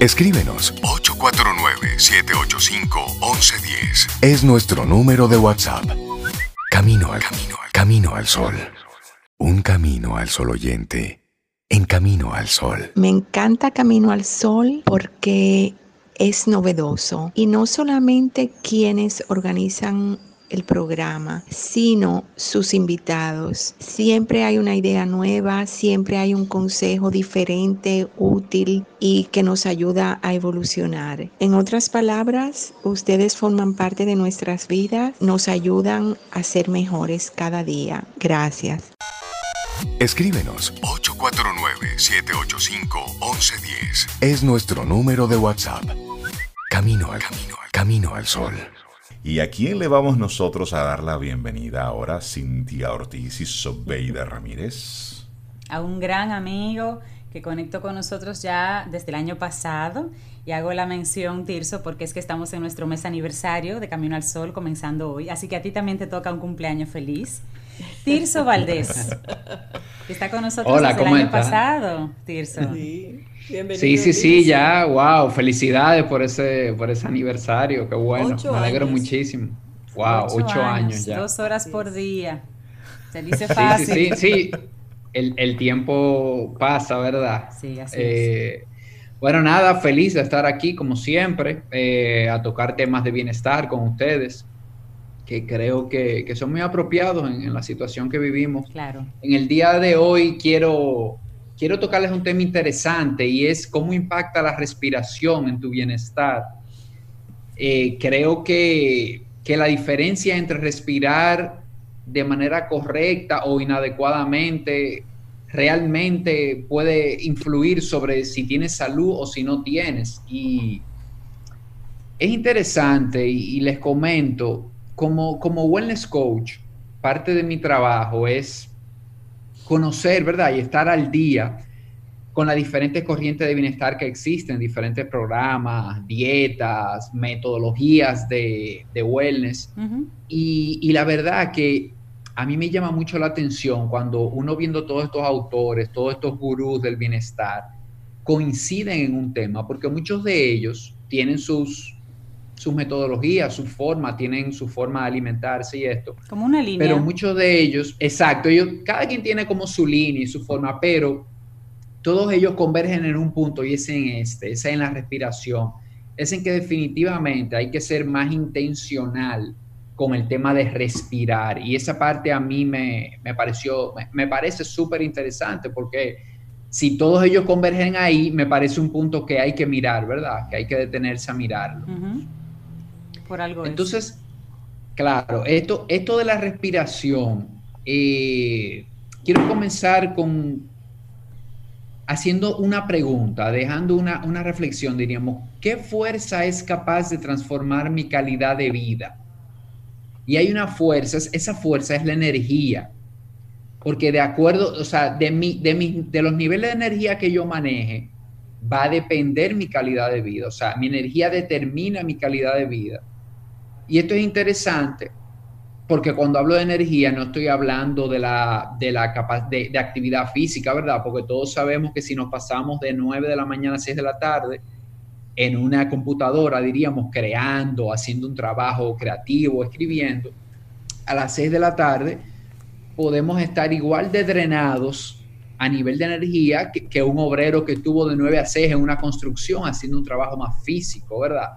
Escríbenos 849-785-1110. Es nuestro número de WhatsApp. Camino al camino, al camino al sol. Un camino al sol oyente. En camino al sol. Me encanta Camino al Sol porque es novedoso y no solamente quienes organizan el programa, sino sus invitados. Siempre hay una idea nueva, siempre hay un consejo diferente, útil y que nos ayuda a evolucionar. En otras palabras, ustedes forman parte de nuestras vidas, nos ayudan a ser mejores cada día. Gracias. Escríbenos 849-785-1110. Es nuestro número de WhatsApp. Camino al camino, al camino al sol. ¿Y a quién le vamos nosotros a dar la bienvenida ahora, Cintia Ortiz y Sobeida Ramírez? A un gran amigo que conectó con nosotros ya desde el año pasado. Y hago la mención, Tirso, porque es que estamos en nuestro mes aniversario de Camino al Sol, comenzando hoy. Así que a ti también te toca un cumpleaños feliz. Tirso Valdés. Que está con nosotros Hola, desde el ¿cómo año está? pasado, Tirso. Sí, bienvenido. Sí, sí, sí, ya, wow, felicidades por ese, por ese aniversario, qué bueno, Ocho me alegro años. muchísimo. Wow, ocho, años, ya. Dos horas por día. Se dice Sí, fácil. sí, sí, sí, el, el tiempo pasa, ¿verdad? Sí, así Eh, Bueno, nada, feliz de estar aquí como siempre, eh, a tocar temas de bienestar con ustedes, que creo que, que son muy apropiados en, en la situación que vivimos. Claro. En el día de hoy quiero, quiero tocarles un tema interesante y es cómo impacta la respiración en tu bienestar. Eh, creo que, que la diferencia entre respirar de manera correcta o inadecuadamente realmente puede influir sobre si tienes salud o si no tienes. Y es interesante y, y les comento, como, como wellness coach, parte de mi trabajo es conocer, ¿verdad? Y estar al día con las diferentes corrientes de bienestar que existen, diferentes programas, dietas, metodologías de, de wellness. Y, y la verdad que a mí me llama mucho la atención cuando uno viendo todos estos autores, todos estos gurús del bienestar, coinciden en un tema, porque muchos de ellos tienen sus, sus metodologías, su forma, tienen su forma de alimentarse y esto. Como una línea. Pero muchos de ellos, exacto, ellos, cada quien tiene como su línea y su forma, pero todos ellos convergen en un punto y es en este, es en la respiración. Es en que definitivamente hay que ser más intencional con el tema de respirar. Y esa parte a mí me, me pareció, me, me parece súper interesante porque si todos ellos convergen ahí, me parece un punto que hay que mirar, ¿verdad? Que hay que detenerse a mirarlo. Por algo es. Entonces, claro, esto, esto de la respiración, eh, quiero comenzar con haciendo una pregunta, dejando una, una reflexión, diríamos, ¿qué fuerza es capaz de transformar mi calidad de vida? Y hay una fuerza, es- esa fuerza es la energía, porque de acuerdo, o sea, de, mi, de, mi- de los niveles de energía que yo maneje, va a depender mi calidad de vida, o sea, mi energía determina mi calidad de vida. Y esto es interesante porque cuando hablo de energía no estoy hablando de la, de la de actividad física, ¿verdad? Porque todos sabemos que si nos pasamos de 9 de la mañana a 6 de la tarde en una computadora, diríamos, creando, haciendo un trabajo creativo, escribiendo, a las 6 de la tarde podemos estar igual de drenados a nivel de energía que, que un obrero que estuvo de 9 a 6 en una construcción haciendo un trabajo más físico, ¿verdad?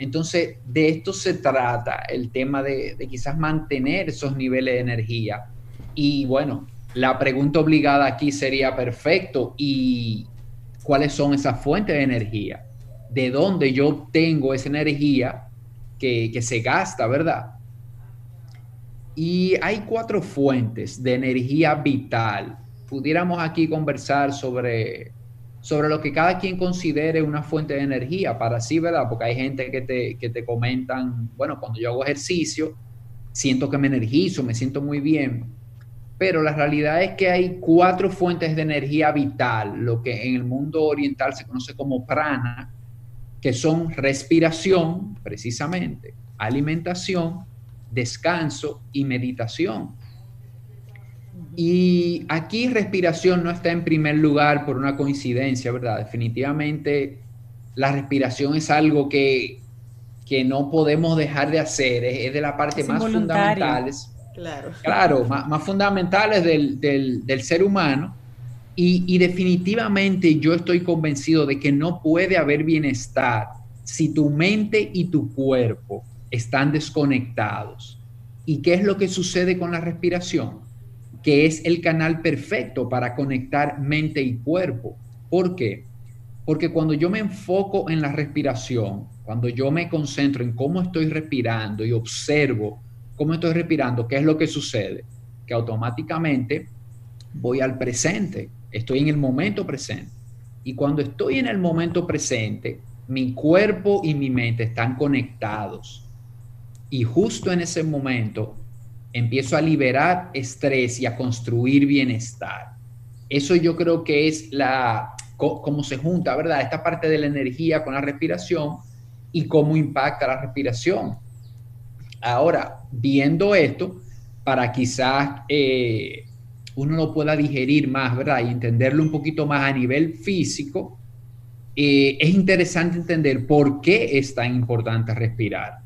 Entonces, de esto se trata el tema de, quizás mantener esos niveles de energía. Y bueno, la pregunta obligada aquí sería perfecto. ¿Y cuáles son esas fuentes de energía? ¿De dónde yo obtengo esa energía que, que se gasta, verdad? Y hay cuatro fuentes de energía vital. Pudiéramos aquí conversar sobre, sobre lo que cada quien considere una fuente de energía para sí, ¿verdad? Porque hay gente que te, que te comentan, bueno, cuando yo hago ejercicio, siento que me energizo, me siento muy bien. Pero la realidad es que hay cuatro fuentes de energía vital, lo que en el mundo oriental se conoce como prana, que son respiración, precisamente, alimentación, descanso y meditación. Y aquí respiración no está en primer lugar por una coincidencia, ¿verdad? Definitivamente la respiración es algo que, que no podemos dejar de hacer, es, de la parte más fundamentales. Claro, claro más, más fundamentales del, del, del, ser humano. Y, y definitivamente yo estoy convencido de que no puede haber bienestar si tu mente y tu cuerpo están desconectados. ¿Y qué es lo que sucede con la respiración? Que es el canal perfecto para conectar mente y cuerpo. ¿Por qué? Porque cuando yo me enfoco en la respiración, cuando yo me concentro en cómo estoy respirando y observo cómo estoy respirando, ¿qué es lo que sucede? Que automáticamente voy al presente, estoy en el momento presente. Y cuando estoy en el momento presente, mi cuerpo y mi mente están conectados. Y justo en ese momento empiezo a liberar estrés y a construir bienestar. Eso yo creo que es la cómo se junta, ¿verdad? Esta parte de la energía con la respiración y cómo impacta la respiración. Ahora, viendo esto, para quizás eh, uno lo pueda digerir más, ¿verdad? Y entenderlo un poquito más a nivel físico, eh, es interesante entender por qué es tan importante respirar.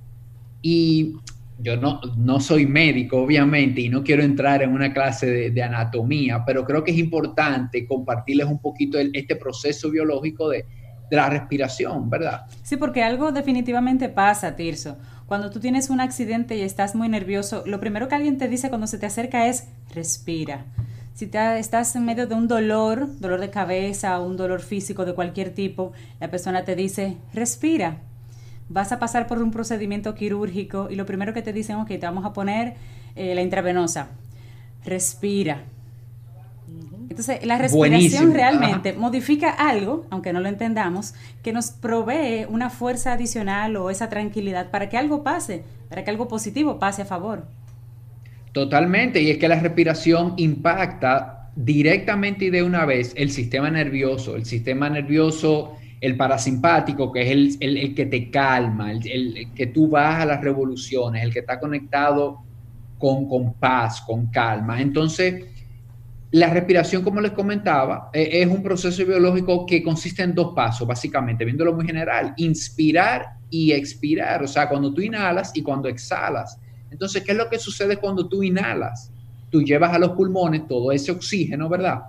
Y yo no, no soy médico, obviamente, y no quiero entrar en una clase de, anatomía, pero creo que es importante compartirles un poquito este proceso biológico de, de la respiración, ¿verdad? Sí, porque algo definitivamente pasa, Tirso. Cuando tú tienes un accidente y estás muy nervioso, lo primero que alguien te dice cuando se te acerca es respira. Si te, estás en medio de un dolor, dolor de cabeza un dolor físico de cualquier tipo, la persona te dice respira vas a pasar por un procedimiento quirúrgico y lo primero que te dicen, ok, te vamos a poner eh, la intravenosa, respira. Entonces, la respiración realmente modifica algo, aunque no lo entendamos, que nos provee una fuerza adicional o esa tranquilidad para que algo pase, para que algo positivo pase a favor. Totalmente, y es que la respiración impacta directamente y de una vez el sistema nervioso. El sistema nervioso el parasimpático, que es el, que te calma, el, que tú vas a las revoluciones, el que está conectado con, con paz, con calma. Entonces, la respiración, como les comentaba, e, es un proceso biológico que consiste en dos pasos, básicamente, viéndolo muy general, inspirar y expirar, o sea, cuando tú inhalas y cuando exhalas. Entonces, ¿qué es lo que sucede cuando tú inhalas? Tú llevas a los pulmones todo ese oxígeno, ¿verdad?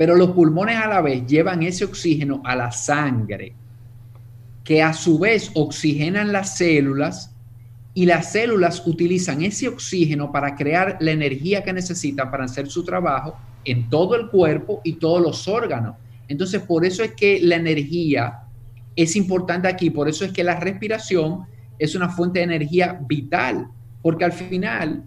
Pero los pulmones a la vez llevan ese oxígeno a la sangre, que a su vez oxigenan las células y las células utilizan ese oxígeno para crear la energía que necesitan para hacer su trabajo en todo el cuerpo y todos los órganos. Entonces, por eso es que la energía es importante aquí, por eso es que la respiración es una fuente de energía vital, porque al final,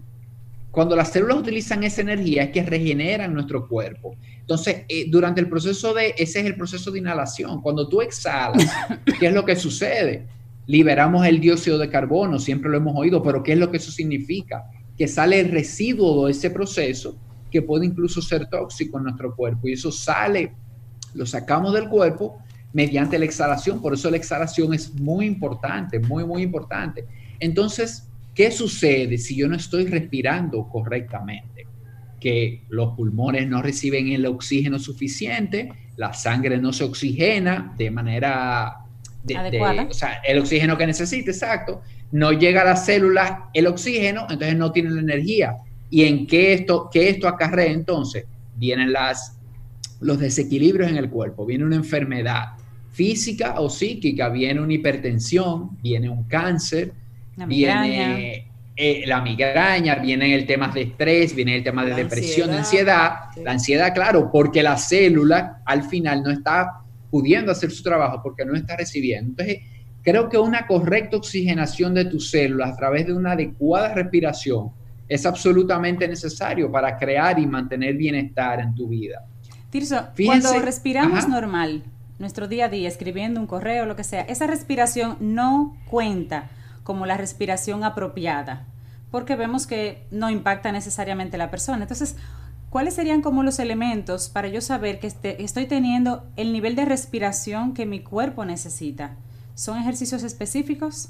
cuando las células utilizan esa energía, es que regeneran nuestro cuerpo. Entonces, eh, durante el proceso de, ese es el proceso de inhalación. Cuando tú exhalas, ¿qué es lo que sucede? Liberamos el dióxido de carbono, siempre lo hemos oído, pero ¿qué es lo que eso significa? Que sale el residuo de ese proceso que puede incluso ser tóxico en nuestro cuerpo y eso sale, lo sacamos del cuerpo mediante la exhalación. Por eso la exhalación es muy importante, muy, muy importante. Entonces, ¿qué sucede si yo no estoy respirando correctamente? que los pulmones no reciben el oxígeno suficiente, la sangre no se oxigena de manera adecuada. o sea, el oxígeno que necesita, exacto, no llega a las células el oxígeno, entonces no tienen la energía. ¿Y en qué esto, qué esto acarrea entonces? Vienen las, los desequilibrios en el cuerpo, viene una enfermedad física o psíquica, viene una hipertensión, viene un cáncer, viene eh, la migraña, viene el tema de estrés, viene el tema de depresión, de ansiedad. La ansiedad, claro, porque la célula al final no está pudiendo hacer su trabajo porque no está recibiendo. Entonces, creo que una correcta oxigenación de tus células a través de una adecuada respiración es absolutamente necesario para crear y mantener bienestar en tu vida. Tirso, cuando respiramos normal, nuestro día a día, escribiendo un correo, lo que sea, esa respiración no cuenta como la respiración apropiada, porque vemos que no impacta necesariamente la persona. Entonces, ¿cuáles serían como los elementos para yo saber que este, estoy teniendo el nivel de respiración que mi cuerpo necesita? ¿Son ejercicios específicos?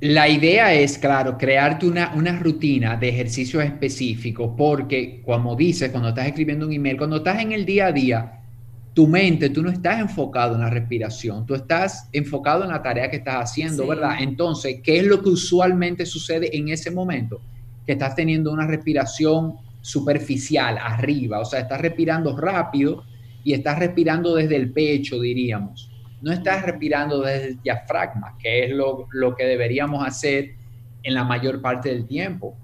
La idea es, claro, crearte una, una rutina de ejercicios específicos, porque como dices, cuando estás escribiendo un email, cuando estás en el día a día, tu mente, tú no estás enfocado en la respiración, tú estás enfocado en la tarea que estás haciendo, ¿verdad? Entonces, ¿qué es lo que usualmente sucede en ese momento? Que estás teniendo una respiración superficial, arriba, o sea, estás respirando rápido y estás respirando desde el pecho, diríamos. No estás respirando desde el diafragma, que es lo, que deberíamos hacer en la mayor parte del tiempo.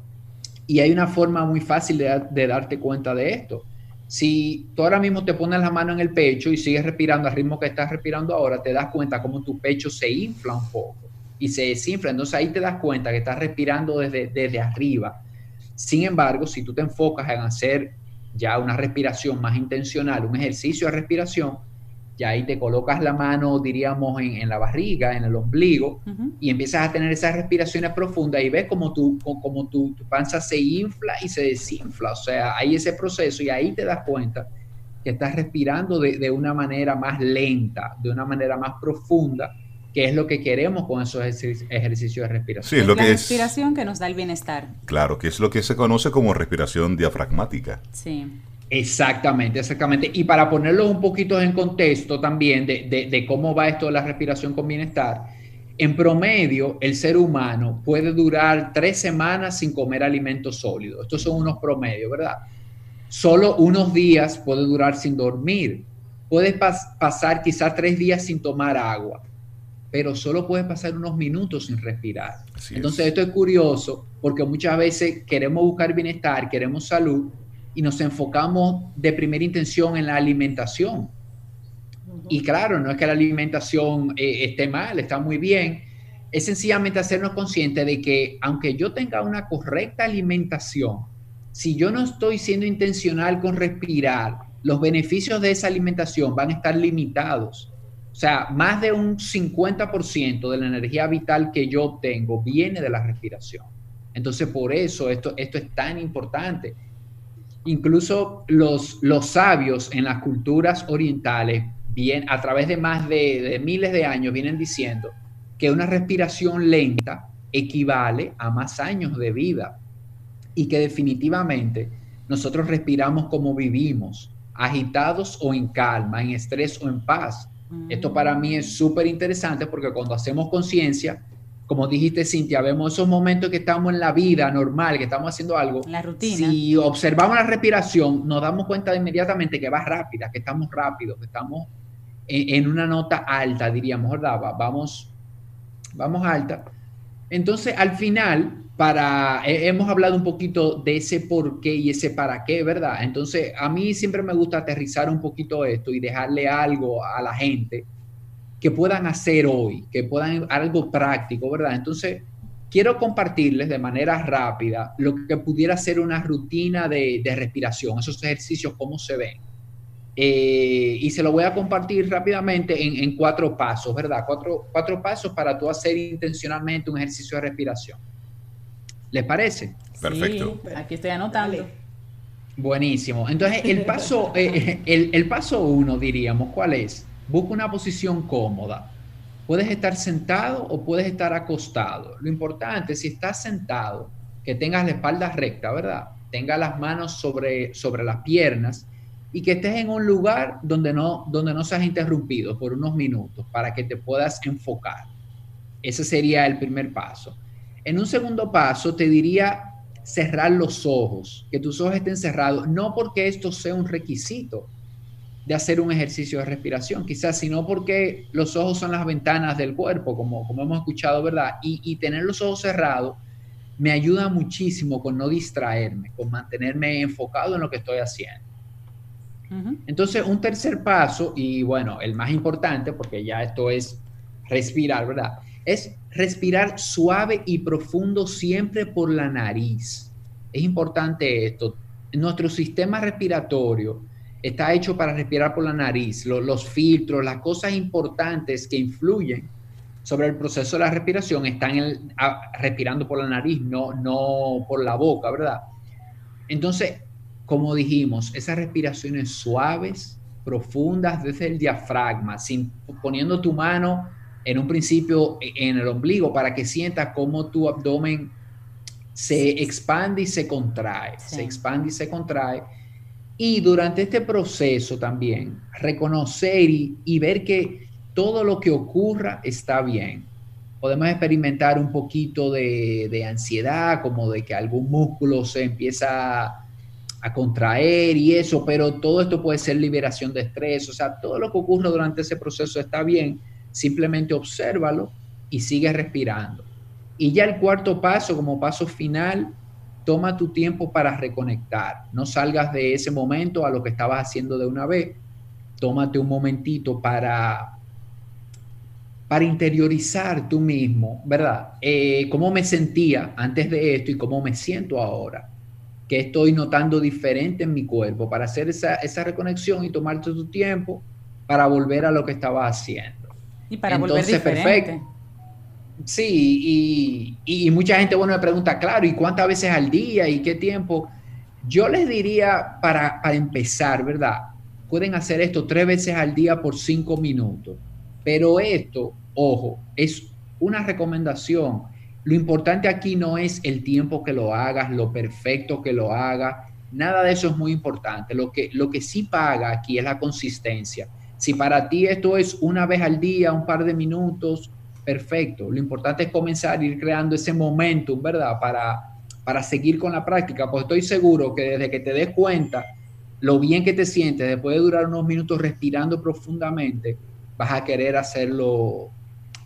Y hay una forma muy fácil de darte cuenta de esto si tú ahora mismo te pones la mano en el pecho y sigues respirando al ritmo que estás respirando ahora, te das cuenta como tu pecho se infla un poco y se desinfla. Entonces ahí te das cuenta que estás respirando desde, desde arriba. Sin embargo, si tú te enfocas en hacer ya una respiración más intencional, un ejercicio de respiración, y ahí te colocas la mano, diríamos, en, la barriga, en el ombligo, y empiezas a tener esas respiraciones profundas y ves como, tu, como tu, panza se infla y se desinfla. O sea, hay ese proceso y ahí te das cuenta que estás respirando de, una manera más lenta, de una manera más profunda, que es lo que queremos con esos ejercicios de respiración. Sí, es lo la respiración que nos da el bienestar. Claro, que es lo que se conoce como respiración diafragmática. Sí. Exactamente, exactamente. Y para ponerlo un poquito en contexto también de, cómo va esto de la respiración con bienestar, en promedio el ser humano puede durar tres semanas sin comer alimentos sólidos. Estos son unos promedios, ¿verdad? Solo unos días puede durar sin dormir. Puedes pasar quizás tres días sin tomar agua, pero solo puedes pasar unos minutos sin respirar. Entonces esto es curioso porque muchas veces queremos buscar bienestar, queremos salud, y nos enfocamos de primera intención en la alimentación. Y claro, no es que la alimentación eh, esté mal, está muy bien, es sencillamente hacernos conscientes de que aunque yo tenga una correcta alimentación, si yo no estoy siendo intencional con respirar, los beneficios de esa alimentación van a estar limitados. O sea, más de un 50% de la energía vital que yo obtengo viene de la respiración. Entonces, por eso esto, esto es tan importante. Incluso los, los sabios en las culturas orientales, bien, a través de más de, miles de años, vienen diciendo que una respiración lenta equivale a más años de vida y que definitivamente nosotros respiramos como vivimos, agitados o en calma, en estrés o en paz. Esto para mí es súper interesante porque cuando hacemos conciencia, como dijiste, Cintia, vemos esos momentos que estamos en la vida normal, que estamos haciendo algo. La rutina. Si observamos la respiración, nos damos cuenta inmediatamente que va rápida, que estamos rápidos, que estamos en, una nota alta, diríamos, ¿verdad? Vamos, vamos alta. Entonces, al final, para, hemos hablado un poquito de ese por qué y ese para qué, ¿verdad? Entonces, a mí siempre me gusta aterrizar un poquito esto y dejarle algo a la gente que puedan hacer hoy, que puedan algo práctico, ¿verdad? Entonces, quiero compartirles de manera rápida lo que pudiera ser una rutina de, respiración, esos ejercicios, cómo se ven. Eh, y se lo voy a compartir rápidamente en, cuatro pasos, ¿verdad? Cuatro, cuatro pasos para tú hacer intencionalmente un ejercicio de respiración. ¿Les parece? Perfecto. aquí estoy anotando. Buenísimo. Entonces, el paso, eh, el, el paso uno, diríamos, ¿cuál es? Busca una posición cómoda. Puedes estar sentado o puedes estar acostado. Lo importante, si estás sentado, que tengas la espalda recta, ¿verdad? Tenga las manos sobre, sobre las piernas y que estés en un lugar donde no, donde no seas interrumpido por unos minutos para que te puedas enfocar. Ese sería el primer paso. En un segundo paso, te diría cerrar los ojos, que tus ojos estén cerrados, no porque esto sea un requisito, de hacer un ejercicio de respiración, quizás, sino porque los ojos son las ventanas del cuerpo, como, como hemos escuchado, ¿verdad? Y, tener los ojos cerrados me ayuda muchísimo con no distraerme, con mantenerme enfocado en lo que estoy haciendo. Entonces, un tercer paso, y bueno, el más importante, porque ya esto es respirar, ¿verdad? Es respirar suave y profundo siempre por la nariz. Es importante esto. Nuestro sistema respiratorio está hecho para respirar por la nariz, los filtros, las cosas importantes que influyen sobre el proceso de la respiración están respirando por la nariz, no, no por la boca, ¿verdad? Entonces, como dijimos, esas respiraciones suaves, profundas desde el diafragma, sin, poniendo tu mano en un principio en el ombligo para que sientas cómo tu abdomen se expande y se contrae, se expande y se contrae Y durante este proceso también, reconocer y, ver que todo lo que ocurra está bien. Podemos experimentar un poquito de, ansiedad, como de que algún músculo se empieza a contraer y eso, pero todo esto puede ser liberación de estrés, o sea, todo lo que ocurre durante ese proceso está bien, simplemente obsérvalo y sigue respirando. Y ya el cuarto paso, como paso final, toma tu tiempo para reconectar. No salgas de ese momento a lo que estabas haciendo de una vez. Tómate un momentito para, para interiorizar tú mismo, ¿verdad? Eh, ¿Cómo me sentía antes de esto y cómo me siento ahora? ¿Qué estoy notando diferente en mi cuerpo? Para hacer esa, esa reconexión y tomarte tu tiempo para volver a lo que estabas haciendo. Y para volver diferente. Perfecto. Sí, y, mucha gente, bueno, me pregunta, claro, ¿y cuántas veces al día y qué tiempo? Yo les diría, para, empezar, ¿verdad? Pueden hacer esto tres veces al día por cinco minutos, pero esto, ojo, es una recomendación. Lo importante aquí no es el tiempo que lo hagas, lo perfecto que lo hagas, nada de eso es muy importante. Lo que, lo que sí paga aquí es la consistencia. Si para ti esto es una vez al día, un par de minutos, perfecto. Lo importante es comenzar a ir creando ese momentum, ¿verdad? Para, para seguir con la práctica, pues estoy seguro que desde que te des cuenta lo bien que te sientes, después de durar unos minutos respirando profundamente, vas a querer hacerlo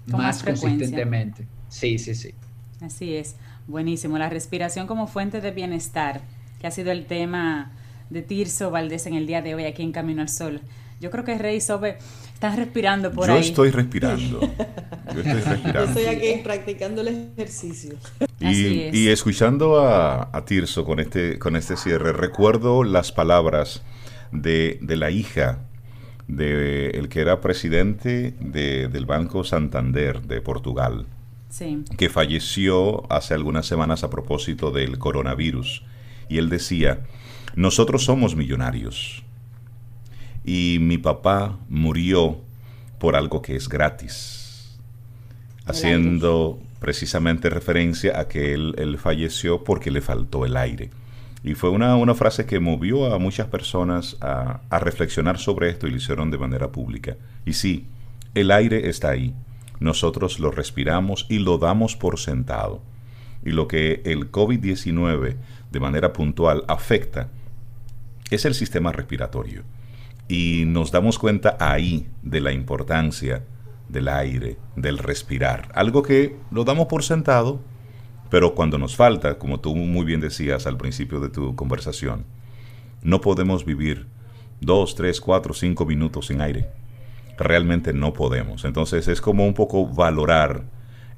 más, consistentemente. Sí, sí, sí. Así es. Buenísimo. La respiración como fuente de bienestar, que ha sido el tema de Tirso Valdés en el día de hoy aquí en Camino al Sol. Yo creo que Rey Sobe estás respirando por ahí. Yo estoy respirando. Yo estoy respirando. estoy aquí practicando el ejercicio. Y, escuchando a, Tirso con este, con este cierre, recuerdo las palabras de, la hija de el que era presidente del Banco Santander de Portugal, que falleció hace algunas semanas a propósito del coronavirus. Y él decía, nosotros somos millonarios y mi papá murió por algo que es gratis, haciendo precisamente referencia a que él, falleció porque le faltó el aire. Y fue una, una frase que movió a muchas personas a, a, reflexionar sobre esto y lo hicieron de manera pública. Y sí, el aire está ahí. Nosotros lo respiramos y lo damos por sentado. Y lo que el COVID-19 de manera puntual afecta es el sistema respiratorio. Y nos damos cuenta ahí de la importancia del aire, del respirar. Algo que lo damos por sentado, pero cuando nos falta, como tú muy bien decías al principio de tu conversación, no podemos vivir dos, tres, cuatro, cinco minutos sin aire. Realmente no podemos. Entonces es como un poco valorar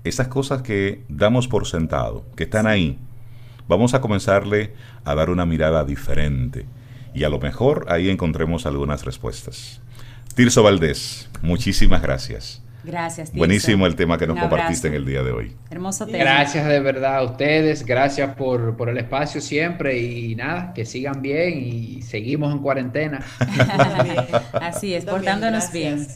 esas cosas que damos por sentado, que están ahí. Vamos a comenzarle a dar una mirada diferente y a lo mejor ahí encontremos algunas respuestas. Tirso Valdés, muchísimas gracias. Gracias. Tirso. Buenísimo el tema que nos compartiste en el día de hoy. Hermoso tema. Gracias de verdad a ustedes, gracias por, por el espacio siempre y nada, que sigan bien y seguimos en cuarentena. Así es, portándonos bien.